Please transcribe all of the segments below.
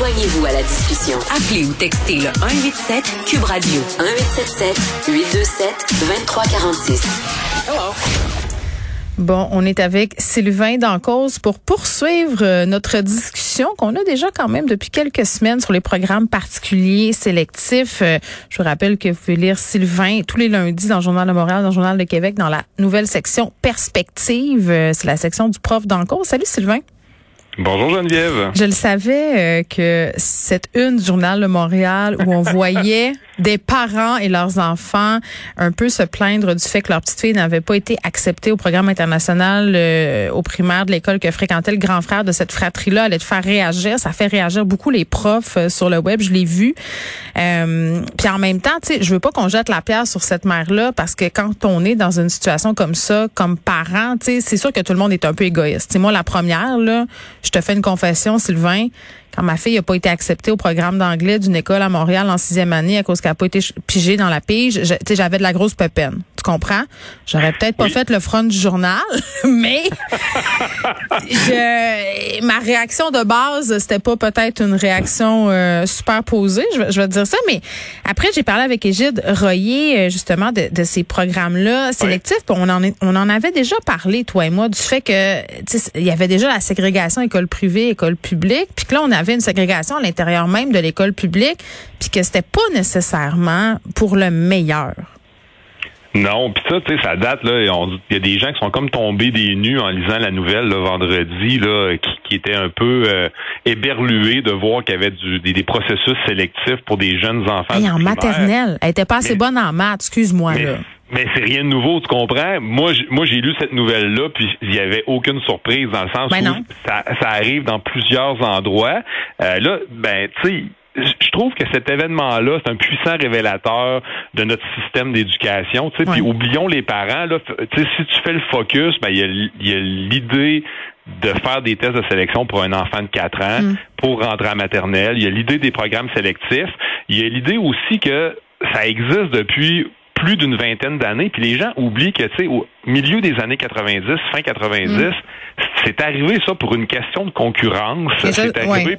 Joignez-vous à la discussion. Appelez ou textez le 187 Cube Radio 1877 827 2346. Bon, on est avec Sylvain Dancause pour poursuivre euh, notre discussion qu'on a déjà quand même depuis quelques semaines sur les programmes particuliers sélectifs. Euh, je vous rappelle que vous pouvez lire Sylvain tous les lundis dans le Journal de Montréal, dans le Journal de Québec, dans la nouvelle section Perspective. Euh, C'est la section du prof Dancause. Salut Sylvain. Bonjour Geneviève. Je le savais que cette une du Journal de Montréal où on voyait des parents et leurs enfants un peu se plaindre du fait que leur petite fille n'avait pas été acceptée au programme international euh, au primaire de l'école que fréquentait le grand frère de cette fratrie-là allait te faire réagir. Ça fait réagir beaucoup les profs euh, sur le web. Je l'ai vu. Euh, puis en même temps, tu sais, je veux pas qu'on jette la pierre sur cette mère-là parce que quand on est dans une situation comme ça, comme parent, tu sais, c'est sûr que tout le monde est un peu égoïste. C'est moi la première là. Je te fais une confession, Sylvain quand ma fille n'a pas été acceptée au programme d'anglais d'une école à Montréal en sixième année à cause qu'elle n'a pas été pigée dans la pige, j'avais de la grosse pépine. Tu comprends? J'aurais peut-être pas fait le front du journal, mais je, ma réaction de base, c'était pas peut-être une réaction euh, super posée, je, je vais te dire ça, mais après, j'ai parlé avec Égide Royer, euh, justement, de, de ces programmes-là sélectifs. Oui. On, en est, on en avait déjà parlé, toi et moi, du fait que il y avait déjà la ségrégation école privée, école publique, puis que là, on avait une ségrégation à l'intérieur même de l'école publique, puis que c'était pas nécessairement pour le meilleur. Non, puis ça, tu sais, ça date là. Il y a des gens qui sont comme tombés des nues en lisant la nouvelle le vendredi, là, qui, qui étaient un peu euh, éberlués de voir qu'il y avait du, des, des, processus sélectifs pour des jeunes enfants. Hey, en maternelle, elle était pas assez mais, bonne en maths, excuse-moi là. Mais c'est rien de nouveau, tu comprends? Moi, moi, j'ai lu cette nouvelle-là, puis il y avait aucune surprise dans le sens ben où ça arrive dans plusieurs endroits. Euh, là, ben, tu sais je trouve que cet événement-là, c'est un puissant révélateur de notre système d'éducation. Puis oublions les parents. Là, si tu fais le focus, ben il y a l'idée de faire des tests de sélection pour un enfant de 4 ans Mm. pour rentrer à maternelle. Il y a l'idée des programmes sélectifs. Il y a l'idée aussi que ça existe depuis plus d'une vingtaine d'années, puis les gens oublient que, tu sais, au milieu des années 90, fin 90, Mm. c'est arrivé ça pour une question de concurrence. C'est arrivé, ouais.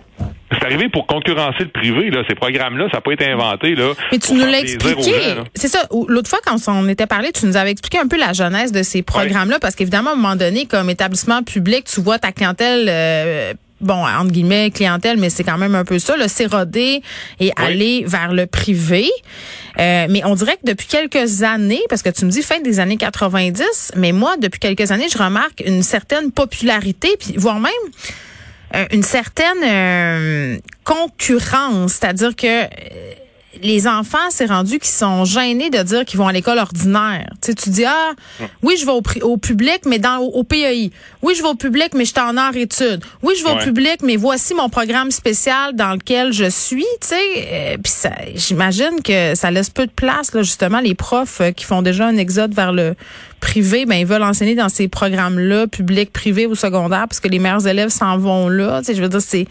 C'est arrivé pour concurrencer le privé, là. Ces programmes-là, ça n'a pas été inventé, là. Mais tu nous l'as expliqué. C'est ça. L'autre fois, quand on était parlé, tu nous avais expliqué un peu la genèse de ces programmes-là, parce qu'évidemment, à un moment donné, comme établissement public, tu vois ta clientèle, euh, bon, entre guillemets, clientèle, mais c'est quand même un peu ça, le s'éroder et Oui. aller vers le privé. Euh, mais on dirait que depuis quelques années, parce que tu me dis fin des années 90, mais moi, depuis quelques années, je remarque une certaine popularité, puis voire même une certaine euh, concurrence, c'est-à-dire que euh, les enfants, c'est rendu qu'ils sont gênés de dire qu'ils vont à l'école ordinaire. Tu sais, tu dis ah oui, je vais au, public, mais dans au, au PEI. Oui, je vais au public, mais je suis en art études. Oui, je vais au public, mais voici mon programme spécial dans lequel je suis. Tu sais, Euh, puis j'imagine que ça laisse peu de place là, justement les profs euh, qui font déjà un exode vers le privé, ben ils veulent enseigner dans ces programmes-là, public, privé ou secondaire, parce que les meilleurs élèves s'en vont là. Tu sais, je veux dire, c'est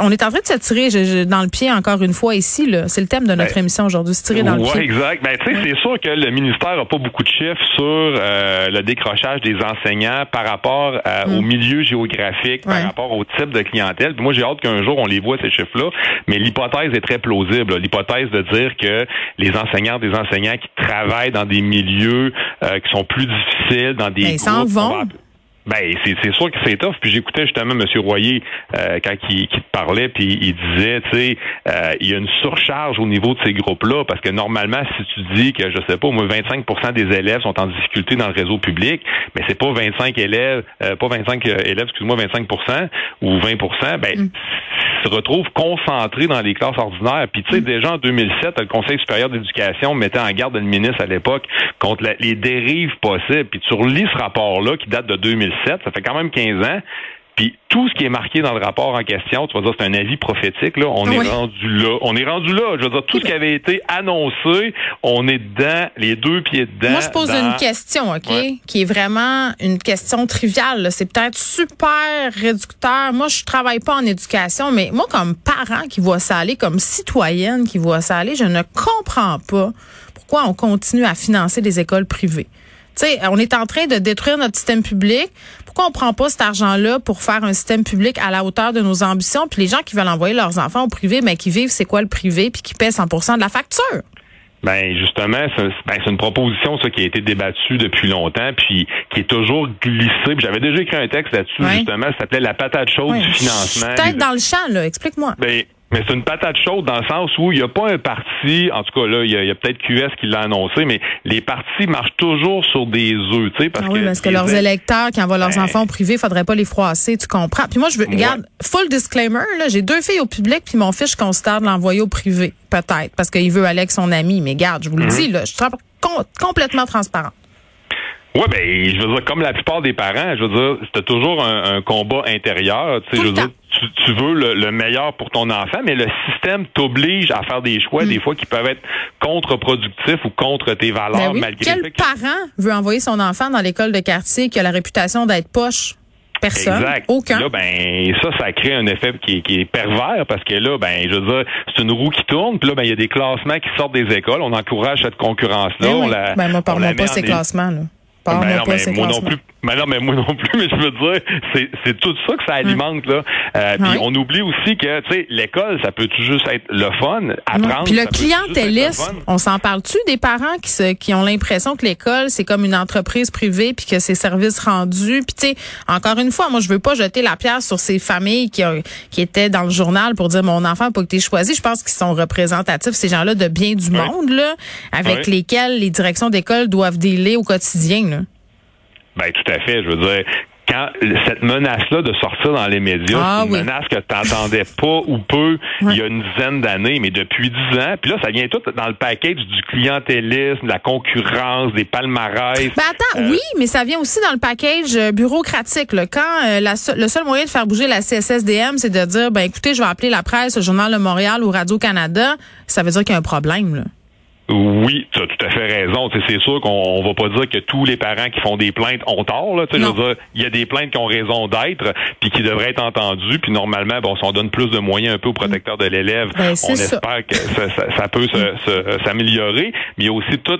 on est en train de se tirer je- je- dans le pied encore une fois ici. C'est le thème de notre Ben, émission aujourd'hui, se tirer dans le Ouais, pied. exact. Ben, tu sais, c'est sûr que le ministère n'a pas beaucoup de chiffres sur euh, le décrochage des enseignants par rapport euh, Mm. au milieu géographique, Ouais. par rapport au type de clientèle. Puis moi, j'ai hâte qu'un jour on les voit ces chiffres-là. Mais l'hypothèse est très plausible. L'hypothèse de dire que les enseignants, des enseignants qui travaillent dans des milieux euh, qui sont plus difficiles, dans des Ben, ils s'en vont. Ben, c'est, sûr que c'est tough. Puis j'écoutais justement M. Royer euh, quand il, qui te parlait, puis il disait, tu sais, euh, il y a une surcharge au niveau de ces groupes-là, parce que normalement, si tu dis que, je sais pas, moi, 25% des élèves sont en difficulté dans le réseau public, mais c'est pas 25 élèves, euh, pas 25 élèves, excuse-moi, 25% ou 20% ben, Mm. se retrouvent concentrés dans les classes ordinaires. Puis tu sais, déjà en 2007, le Conseil supérieur d'éducation mettait en garde le ministre à l'époque contre la- les dérives possibles. Puis tu relis ce rapport-là qui date de 2007, ça fait quand même 15 ans. Puis tout ce qui est marqué dans le rapport en question, tu vas dire c'est un avis prophétique là, on Oui. est rendu là, on est rendu là. Je veux dire tout ce qui avait été annoncé, on est dedans, les deux pieds dedans. Moi, je pose dans- une question, OK, Ouais. qui est vraiment une question triviale. C'est peut-être super réducteur. Moi, je travaille pas en éducation, mais moi, comme parent qui voit ça aller, comme citoyenne qui voit ça aller, je ne comprends pas pourquoi on continue à financer des écoles privées. Tu sais, on est en train de détruire notre système public. Pourquoi on prend pas cet argent-là pour faire un système public à la hauteur de nos ambitions? Puis les gens qui veulent envoyer leurs enfants au privé, mais qui vivent, c'est quoi le privé, puis qui paient 100% de la facture? Ben justement, c'est ben, une proposition ça qui a été débattue depuis longtemps, puis qui est toujours glissée. J'avais déjà écrit un texte là-dessus justement, ça s'appelait la patate chaude du financement. Peut-être dans le champ là, explique-moi. Ben, mais c'est une patate chaude dans le sens où il n'y a pas un parti, en tout cas là, il y a, peut-être QS qui l'a annoncé, mais les partis marchent toujours sur des œufs, tu sais, parce ah oui, que parce que leurs électeurs qui envoient leurs ben enfants au privé, faudrait pas les froisser, tu comprends? Puis moi je veux, regarde, full disclaimer, là, j'ai deux filles au public, puis mon fils je considère de l'envoyer au privé, peut-être, parce qu'il veut aller avec son ami. Mais garde, je vous le mhm. dis là, je suis complètement transparent. Oui, ben, je veux dire, comme la plupart des parents, je veux dire, c'était toujours un, combat intérieur. Tu sais, je veux dire, tu, veux le, meilleur pour ton enfant, mais le système t'oblige à faire des choix, mm. des fois, qui peuvent être contre-productifs ou contre tes valeurs, ben malgré Quel parent veut envoyer son enfant dans l'école de quartier qui a la réputation d'être poche? Personne. Exact. Aucun. Là, ben, ça, ça crée un effet qui, est pervers parce que là, ben, je veux dire, c'est une roue qui tourne. Puis là, ben, il y a des classements qui sortent des écoles. On encourage cette concurrence-là. Ben on la, ben, moi, parle pas ces classements, là. Ben mais moi non plus. Mais non, mais moi non plus, mais je veux dire, c'est, c'est tout ça que ça alimente, là. Euh, puis on oublie aussi que, tu sais, l'école, ça peut juste être le fun, apprendre. Puis le clientélisme, on s'en parle-tu des parents qui se, qui ont l'impression que l'école, c'est comme une entreprise privée puis que c'est services rendus. Puis tu sais, encore une fois, moi, je veux pas jeter la pierre sur ces familles qui, ont, qui étaient dans le journal pour dire mon enfant pas que t'es choisi. Je pense qu'ils sont représentatifs, ces gens-là, de bien du monde, là, avec lesquels les directions d'école doivent dealer au quotidien, là. Ben tout à fait. Je veux dire, quand cette menace-là de sortir dans les médias, ah c'est une menace que tu n'entendais pas ou peu il y a une dizaine d'années, mais depuis dix ans. Puis là, ça vient tout dans le package du clientélisme, de la concurrence, des palmarès. Ben attends, euh, oui, mais ça vient aussi dans le package euh, bureaucratique. Là. Quand euh, la, le seul moyen de faire bouger la CSSDM, c'est de dire, ben écoutez, je vais appeler la presse, le Journal de Montréal ou Radio-Canada, ça veut dire qu'il y a un problème. Là. Oui, tu as tout à fait raison. C'est sûr qu'on va pas dire que tous les parents qui font des plaintes ont tort. Là. Je veux dire, il y a des plaintes qui ont raison d'être, puis qui devraient être entendues. Puis normalement, bon, si on donne plus de moyens un peu aux protecteurs de l'élève, ben, on espère que ça, ça, ça peut s'améliorer. Mais il y a aussi tout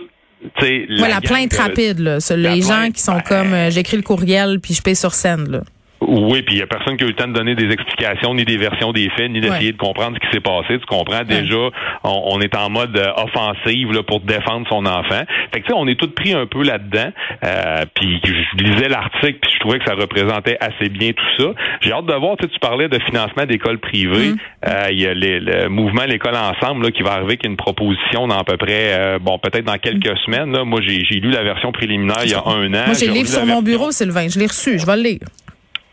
la, la plainte rapide, là. les gens qui sont ben, comme euh, j'écris le courriel puis je paye sur scène. Là. Oui, puis il y a personne qui a eu le temps de donner des explications, ni des versions des faits, ni d'essayer de comprendre ce qui s'est passé. Tu comprends? Déjà, on, est en mode euh, offensive là, pour défendre son enfant. Fait que tu sais, on est tous pris un peu là-dedans. Euh, puis je lisais l'article, puis je trouvais que ça représentait assez bien tout ça. J'ai hâte de voir. Tu, tu parlais de financement d'écoles privées. Mm. Euh, il y a le mouvement l'école ensemble là, qui va arriver avec une proposition dans à peu près, euh, bon, peut-être dans quelques mm. semaines. Là. Moi, j'ai lu la version préliminaire il y a un an. Moi, j'ai le livre sur mon bureau, Sylvain. Je l'ai reçu. Je vais le lire.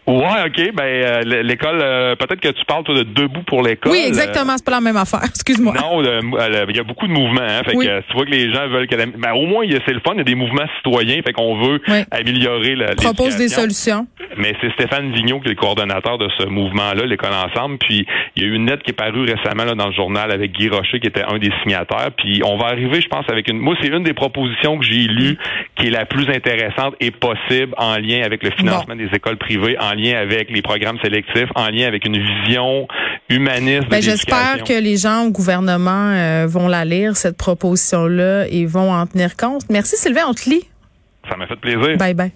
Ouais, ok. Ben euh, l'école, euh, peut-être que tu parles toi, de debout pour l'école. Oui, exactement. C'est pas la même affaire. Excuse-moi. Non, il y a beaucoup de mouvements. Hein, fait que tu vois que les gens veulent que, ben, au moins c'est le fun. Il y a des mouvements citoyens. Fait qu'on veut améliorer la. Propose des solutions. Mais c'est Stéphane Vigneault qui est le coordonnateur de ce mouvement-là, l'école ensemble. Puis il y a eu une lettre qui est parue récemment là, dans le journal avec Guy Rocher qui était un des signataires. Puis on va arriver, je pense, avec une. Moi, c'est une des propositions que j'ai lues qui est la plus intéressante et possible en lien avec le financement des écoles privées, en lien avec les programmes sélectifs, en lien avec une vision humaniste. Ben, J'espère que les gens au gouvernement euh, vont la lire, cette proposition-là, et vont en tenir compte. Merci Sylvain, on te lit. Ça m'a fait plaisir. Bye bye.